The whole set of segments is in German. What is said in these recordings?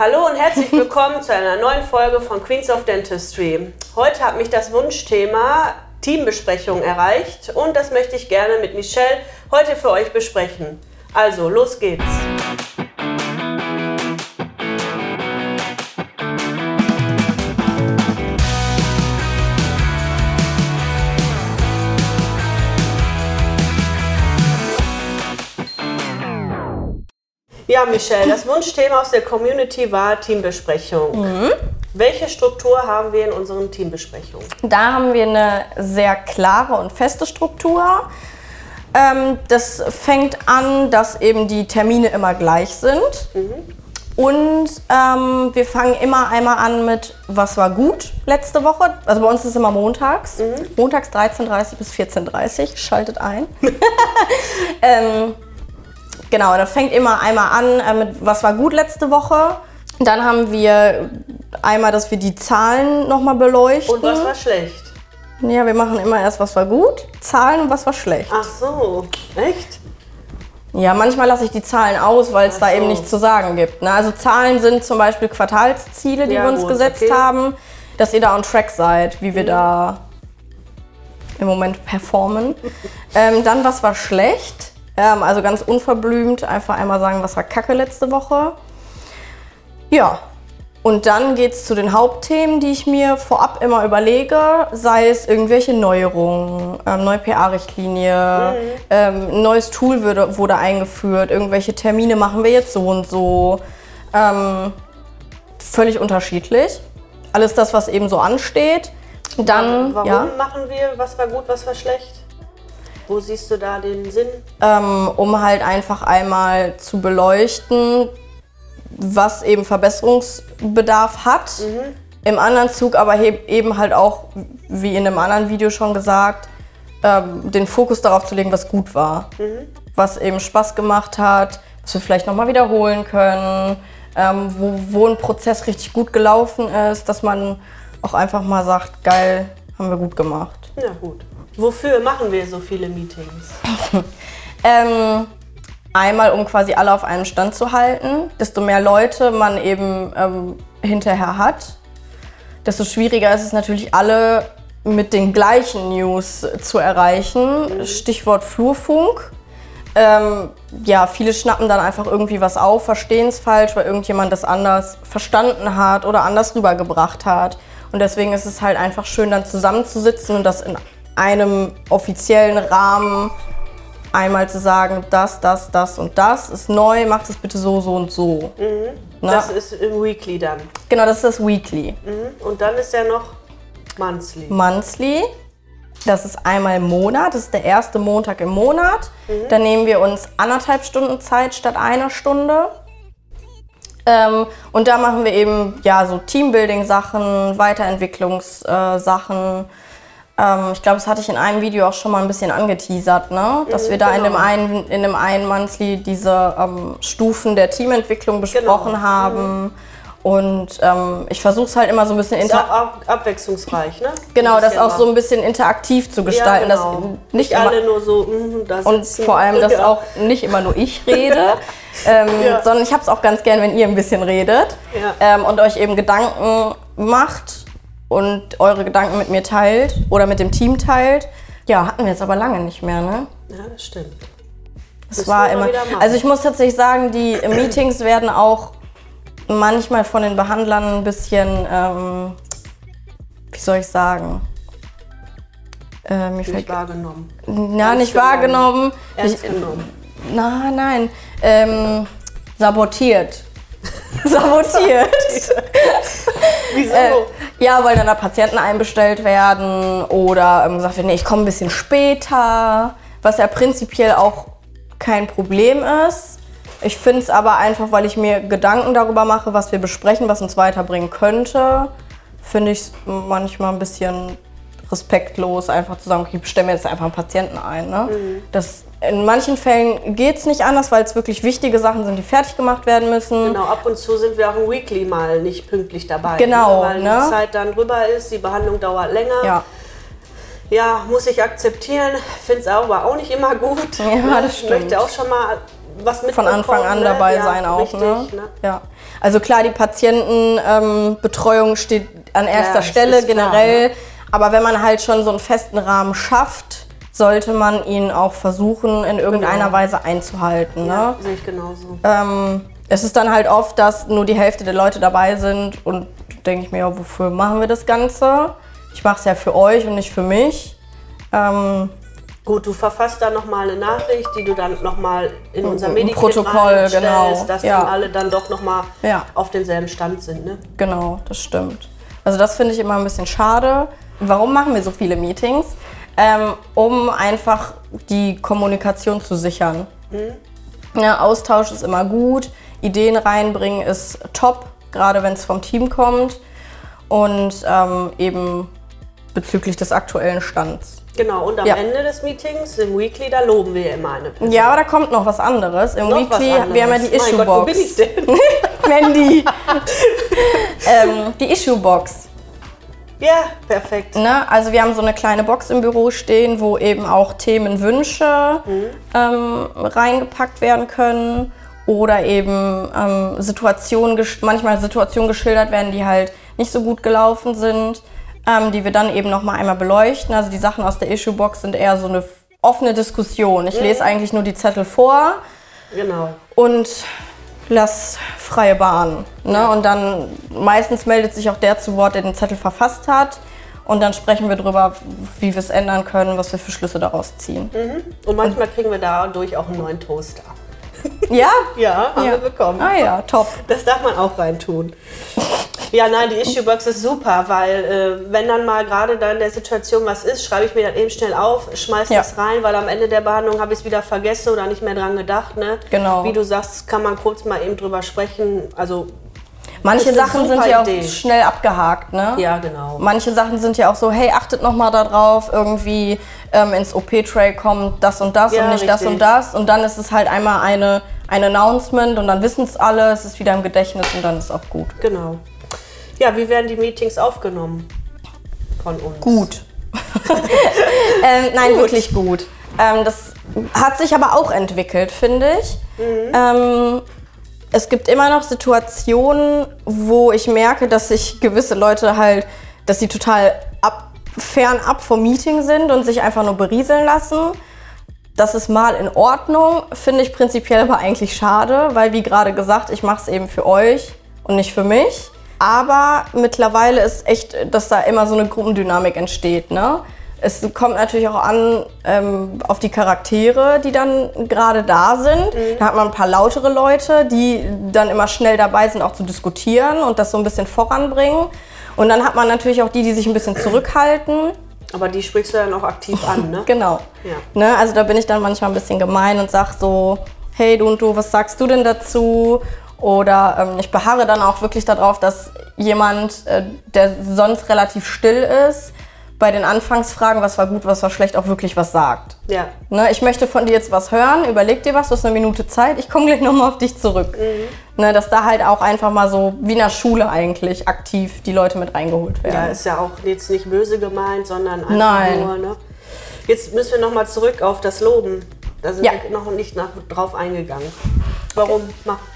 Hallo und herzlich willkommen zu einer neuen Folge von Queens of Dentistry. Heute hat mich das Wunschthema Teambesprechung erreicht und das möchte ich gerne mit Michelle heute für euch besprechen. Also, los geht's! Ja, Michelle, das Wunschthema aus der Community war Teambesprechung. Mhm. Welche Struktur haben wir in unseren Teambesprechungen? Da haben wir eine sehr klare und feste Struktur. Ähm, das fängt an, dass eben die Termine immer gleich sind. Mhm. Und ähm, wir fangen immer einmal an mit, was war gut letzte Woche. Also bei uns ist es immer montags. Mhm. Montags 13.30 bis 14.30 Schaltet ein. ähm, Genau, das fängt immer einmal an äh, mit, was war gut letzte Woche. Dann haben wir einmal, dass wir die Zahlen nochmal beleuchten. Und was war schlecht? Ja, wir machen immer erst, was war gut, Zahlen und was war schlecht. Ach so, echt? Ja, manchmal lasse ich die Zahlen aus, weil es da eben nichts zu sagen gibt. Ne? Also Zahlen sind zum Beispiel Quartalsziele, die ja, wir uns gut, gesetzt okay. haben, dass ihr da on track seid, wie wir mhm. da im Moment performen. ähm, dann, was war schlecht? Ähm, also ganz unverblümt einfach einmal sagen, was war Kacke letzte Woche. Ja, und dann geht es zu den Hauptthemen, die ich mir vorab immer überlege, sei es irgendwelche Neuerungen, ähm, neue PA-Richtlinie, mhm. ähm, ein neues Tool wurde, wurde, eingeführt, irgendwelche Termine machen wir jetzt so und so. Ähm, völlig unterschiedlich. Alles das, was eben so ansteht. Dann, Warum ja. machen wir, was war gut, was war schlecht? Wo siehst du da den Sinn? Ähm, um halt einfach einmal zu beleuchten, was eben Verbesserungsbedarf hat. Mhm. Im anderen Zug aber eben halt auch, wie in einem anderen Video schon gesagt, ähm, den Fokus darauf zu legen, was gut war. Mhm. Was eben Spaß gemacht hat, was wir vielleicht nochmal wiederholen können, ähm, wo, wo ein Prozess richtig gut gelaufen ist, dass man auch einfach mal sagt, geil, haben wir gut gemacht. Ja, gut. Wofür machen wir so viele Meetings? ähm, einmal, um quasi alle auf einem Stand zu halten. Desto mehr Leute man eben ähm, hinterher hat, desto schwieriger ist es natürlich, alle mit den gleichen News zu erreichen. Stichwort Flurfunk. Ähm, ja, viele schnappen dann einfach irgendwie was auf, verstehen es falsch, weil irgendjemand das anders verstanden hat oder anders rübergebracht hat. Und deswegen ist es halt einfach schön, dann zusammenzusitzen und das in einem offiziellen Rahmen einmal zu sagen, das, das, das und das ist neu, macht es bitte so, so und so. Mhm. Das ist im Weekly dann. Genau, das ist das Weekly. Mhm. Und dann ist ja noch Monthly. Monthly. Das ist einmal im Monat, das ist der erste Montag im Monat. Mhm. Dann nehmen wir uns anderthalb Stunden Zeit statt einer Stunde. Ähm, und da machen wir eben ja so Teambuilding-Sachen, Weiterentwicklungssachen. Äh, ähm, ich glaube, das hatte ich in einem Video auch schon mal ein bisschen angeteasert, ne? dass wir da genau. in, dem einen, in dem einen Monthly diese ähm, Stufen der Teamentwicklung besprochen genau. haben. Mhm. Und ähm, ich versuche es halt immer so ein bisschen ist auch abwechslungsreich, ne? Genau, das auch so ein bisschen interaktiv zu gestalten. Ja, genau. dass nicht, nicht alle nur so mm, da Und vor allem, dass ja. auch nicht immer nur ich rede, ähm, ja. sondern ich habe es auch ganz gern, wenn ihr ein bisschen redet ähm, und euch eben Gedanken macht und eure Gedanken mit mir teilt oder mit dem Team teilt. Ja, hatten wir jetzt aber lange nicht mehr, ne? Ja, das stimmt. Es war immer. Also ich muss tatsächlich sagen, die Meetings werden auch manchmal von den Behandlern ein bisschen, ähm, wie soll ich sagen? Äh, nicht fällt, wahrgenommen. Na, nicht genommen. wahrgenommen. Ernst genommen. Na, nein. Ähm, sabotiert. Sabotiert. Wieso? Äh, ja, weil dann da Patienten einbestellt werden oder ähm, wird, nee, ich komme ein bisschen später, was ja prinzipiell auch kein Problem ist. Ich finde es aber einfach, weil ich mir Gedanken darüber mache, was wir besprechen, was uns weiterbringen könnte, finde ich es manchmal ein bisschen respektlos, einfach zu sagen, okay, ich bestelle mir jetzt einfach einen Patienten ein. Ne? Mhm. Das in manchen Fällen geht es nicht anders, weil es wirklich wichtige Sachen sind, die fertig gemacht werden müssen. Genau, ab und zu sind wir auch im Weekly mal nicht pünktlich dabei. Genau. Ne? Weil ne? die Zeit dann drüber ist, die Behandlung dauert länger. Ja. Ja, muss ich akzeptieren. Finde es aber auch nicht immer gut. Ja, das stimmt. Ich möchte auch schon mal was Von Anfang an ne? dabei ja, sein auch. Richtig, ne? ne? Ja. Also klar, die Patientenbetreuung ähm, steht an erster ja, Stelle generell. Klar, ne? Aber wenn man halt schon so einen festen Rahmen schafft, sollte man ihn auch versuchen, in irgendeiner genau. Weise einzuhalten. Ja, ne? sehe ich genauso. Ähm, es ist dann halt oft, dass nur die Hälfte der Leute dabei sind und denke ich mir, ja, wofür machen wir das Ganze? Ich mache es ja für euch und nicht für mich. Ähm, Gut, du verfasst dann nochmal eine Nachricht, die du dann nochmal in unser Medikit Protokoll, genau. dass ja. dann alle dann doch nochmal ja. auf denselben Stand sind. Ne? Genau, das stimmt. Also das finde ich immer ein bisschen schade. Warum machen wir so viele Meetings? Ähm, um einfach die Kommunikation zu sichern. Mhm. Ja, Austausch ist immer gut, Ideen reinbringen ist top, gerade wenn es vom Team kommt und ähm, eben bezüglich des aktuellen Stands. Genau, und am ja. Ende des Meetings, im Weekly, da loben wir immer eine Person. Ja, aber da kommt noch was anderes. Im noch Weekly, anderes. wir haben ja die Issue Box. Gott, wo bin ich denn? Mandy. ähm, die Issue Box. Ja, perfekt. Ne? Also wir haben so eine kleine Box im Büro stehen, wo eben auch Themenwünsche mhm. ähm, reingepackt werden können oder eben ähm, Situationen, manchmal Situationen geschildert werden, die halt nicht so gut gelaufen sind ähm, die wir dann eben noch mal einmal beleuchten. Also die Sachen aus der Issue-Box sind eher so eine offene Diskussion. Ich lese eigentlich nur die Zettel vor. Genau. Und lass freie Bahn. Ne? Und dann meistens meldet sich auch der zu Wort, der den Zettel verfasst hat. Und dann sprechen wir darüber, wie wir es ändern können, was wir für Schlüsse daraus ziehen. Mhm. Und manchmal kriegen wir dadurch auch einen neuen Toaster. Ja? ja, haben ja. wir bekommen. Ah ja, top. Das darf man auch reintun. Ja, nein, die Issue-Box ist super, weil äh, wenn dann mal gerade da in der Situation was ist, schreibe ich mir dann eben schnell auf, schmeiße ja. das rein, weil am Ende der Behandlung habe ich es wieder vergessen oder nicht mehr dran gedacht. Ne? Genau. Wie du sagst, kann man kurz mal eben drüber sprechen. Also Manche Sachen sind ja auch Idee. schnell abgehakt, ne? Ja, genau. Manche Sachen sind ja auch so, hey, achtet noch mal darauf, irgendwie ähm, ins OP-Tray kommt das und das ja, und nicht richtig. das und das. Und dann ist es halt einmal eine, ein Announcement und dann wissen es alle, es ist wieder im Gedächtnis und dann ist auch gut. Genau. Ja, wie werden die Meetings aufgenommen von uns? Gut. ähm, nein, gut. wirklich gut. Ähm, das hat sich aber auch entwickelt, finde ich. Mhm. Ähm, es gibt immer noch Situationen, wo ich merke, dass sich gewisse Leute halt, dass sie total ab, fernab vom Meeting sind und sich einfach nur berieseln lassen. Das ist mal in Ordnung, finde ich prinzipiell aber eigentlich schade, weil wie gerade gesagt, ich mache es eben für euch und nicht für mich. Aber mittlerweile ist echt, dass da immer so eine Gruppendynamik entsteht. Ne? Es kommt natürlich auch an ähm, auf die Charaktere, die dann gerade da sind. Mhm. Da hat man ein paar lautere Leute, die dann immer schnell dabei sind, auch zu diskutieren und das so ein bisschen voranbringen. Und dann hat man natürlich auch die, die sich ein bisschen zurückhalten. Aber die sprichst du dann auch aktiv an, ne? genau. Ja. Ne? Also da bin ich dann manchmal ein bisschen gemein und sag so, hey du und du, was sagst du denn dazu? Oder ähm, ich beharre dann auch wirklich darauf, dass jemand, äh, der sonst relativ still ist, bei den Anfangsfragen, was war gut, was war schlecht, auch wirklich was sagt. Ja. Ne, ich möchte von dir jetzt was hören, überleg dir was, du hast eine Minute Zeit, ich komme gleich nochmal auf dich zurück. Mhm. Ne, dass da halt auch einfach mal so, wie in der Schule eigentlich, aktiv die Leute mit reingeholt werden. Ja, ist ja auch jetzt nicht böse gemeint, sondern einfach Nein. nur, ne? Jetzt müssen wir nochmal zurück auf das Loben. Da sind ja. wir noch nicht nach, drauf eingegangen. Warum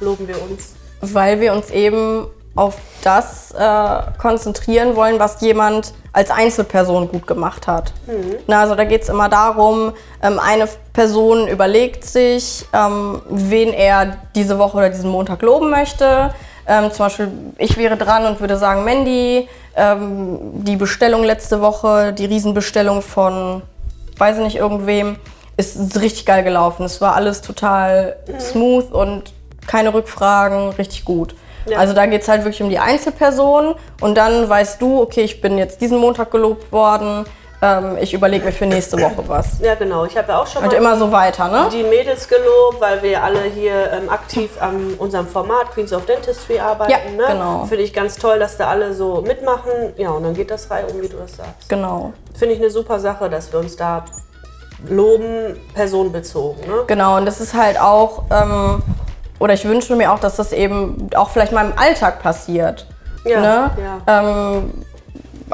loben wir uns? Weil wir uns eben auf das äh, konzentrieren wollen, was jemand als Einzelperson gut gemacht hat. Mhm. Na, also da geht es immer darum, ähm, eine Person überlegt sich, ähm, wen er diese Woche oder diesen Montag loben möchte. Ähm, zum Beispiel, ich wäre dran und würde sagen, Mandy, ähm, die Bestellung letzte Woche, die Riesenbestellung von, weiß ich nicht, irgendwem, ist richtig geil gelaufen. Es war alles total mhm. smooth und keine Rückfragen, richtig gut. Ja. Also da geht es halt wirklich um die Einzelperson und dann weißt du, okay, ich bin jetzt diesen Montag gelobt worden, ähm, ich überlege mir für nächste Woche was. Ja, genau. Ich habe ja auch schon und mal immer so weiter, ne? die Mädels gelobt, weil wir alle hier ähm, aktiv an unserem Format Queens of Dentistry arbeiten. Ja, ne? genau. Finde ich ganz toll, dass da alle so mitmachen. Ja, und dann geht das rein um, wie du das sagst. Genau. Finde ich eine super Sache, dass wir uns da loben, personenbezogen. Ne? Genau, und das ist halt auch... Ähm, oder ich wünsche mir auch, dass das eben auch vielleicht mal im Alltag passiert. Ja, ne? ja. Ähm,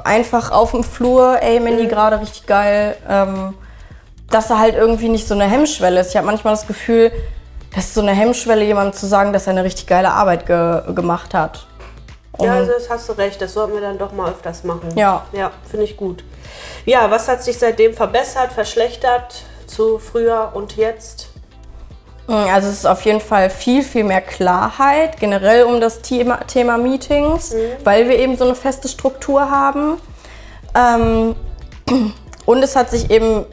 einfach auf dem Flur, ey, Mandy, mhm. gerade richtig geil. Ähm, dass da halt irgendwie nicht so eine Hemmschwelle ist. Ich habe manchmal das Gefühl, das ist so eine Hemmschwelle, jemandem zu sagen, dass er eine richtig geile Arbeit ge gemacht hat. Und ja, also das hast du recht. Das sollten wir dann doch mal öfters machen. Ja. Ja, finde ich gut. Ja, was hat sich seitdem verbessert, verschlechtert zu früher und jetzt? Hm, also es ist auf jeden Fall viel, viel mehr Klarheit generell um das Thema, Thema Meetings, mhm. weil wir eben so eine feste Struktur haben. Ähm, und es hat sich eben,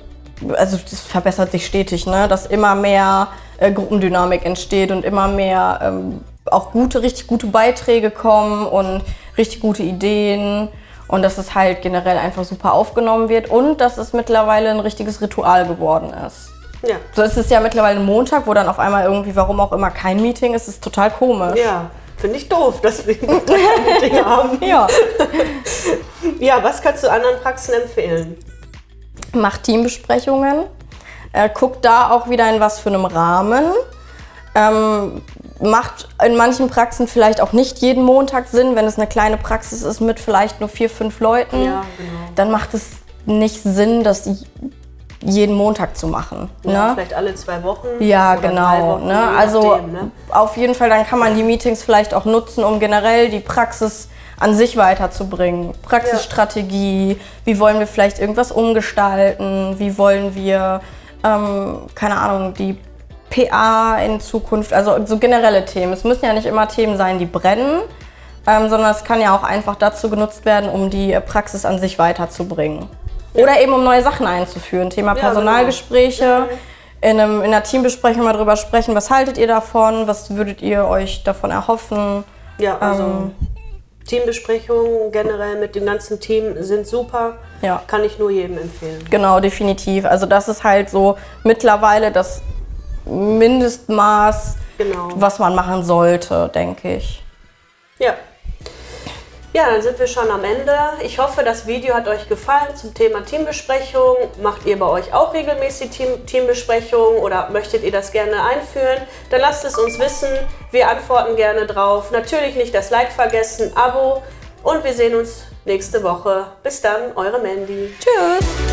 also es verbessert sich stetig, ne? dass immer mehr äh, Gruppendynamik entsteht und immer mehr ähm, auch gute, richtig gute Beiträge kommen und richtig gute Ideen und dass es halt generell einfach super aufgenommen wird und dass es mittlerweile ein richtiges Ritual geworden ist. Ja. So ist es ja mittlerweile Montag, wo dann auf einmal irgendwie, warum auch immer, kein Meeting ist. Das ist total komisch. Ja, finde ich doof, dass wir kein Meeting haben. Ja. ja, was kannst du anderen Praxen empfehlen? Macht Teambesprechungen. Äh, guckt da auch wieder in was für einem Rahmen. Ähm, macht in manchen Praxen vielleicht auch nicht jeden Montag Sinn, wenn es eine kleine Praxis ist mit vielleicht nur vier, fünf Leuten. Ja, genau. Dann macht es nicht Sinn, das jeden Montag zu machen. Ja, ne? Vielleicht alle zwei Wochen. Ja, genau. Wochen, ne? Also nachdem, ne? auf jeden Fall, dann kann man die Meetings vielleicht auch nutzen, um generell die Praxis an sich weiterzubringen. Praxisstrategie, ja. wie wollen wir vielleicht irgendwas umgestalten, wie wollen wir, ähm, keine Ahnung, die PA in Zukunft, also so generelle Themen. Es müssen ja nicht immer Themen sein, die brennen, ähm, sondern es kann ja auch einfach dazu genutzt werden, um die Praxis an sich weiterzubringen. Ja. Oder eben um neue Sachen einzuführen. Thema Personalgespräche. Ja, genau. in, einem, in einer Teambesprechung mal drüber sprechen, was haltet ihr davon, was würdet ihr euch davon erhoffen. Ja, also ähm, Teambesprechungen generell mit dem ganzen Team sind super. Ja. Kann ich nur jedem empfehlen. Genau, definitiv. Also das ist halt so mittlerweile das Mindestmaß, genau. was man machen sollte, denke ich. Ja. Ja, dann sind wir schon am Ende. Ich hoffe, das Video hat euch gefallen zum Thema Teambesprechung. Macht ihr bei euch auch regelmäßig Team Teambesprechungen oder möchtet ihr das gerne einführen? Dann lasst es uns wissen. Wir antworten gerne drauf. Natürlich nicht das Like vergessen, Abo und wir sehen uns nächste Woche. Bis dann, eure Mandy. Tschüss.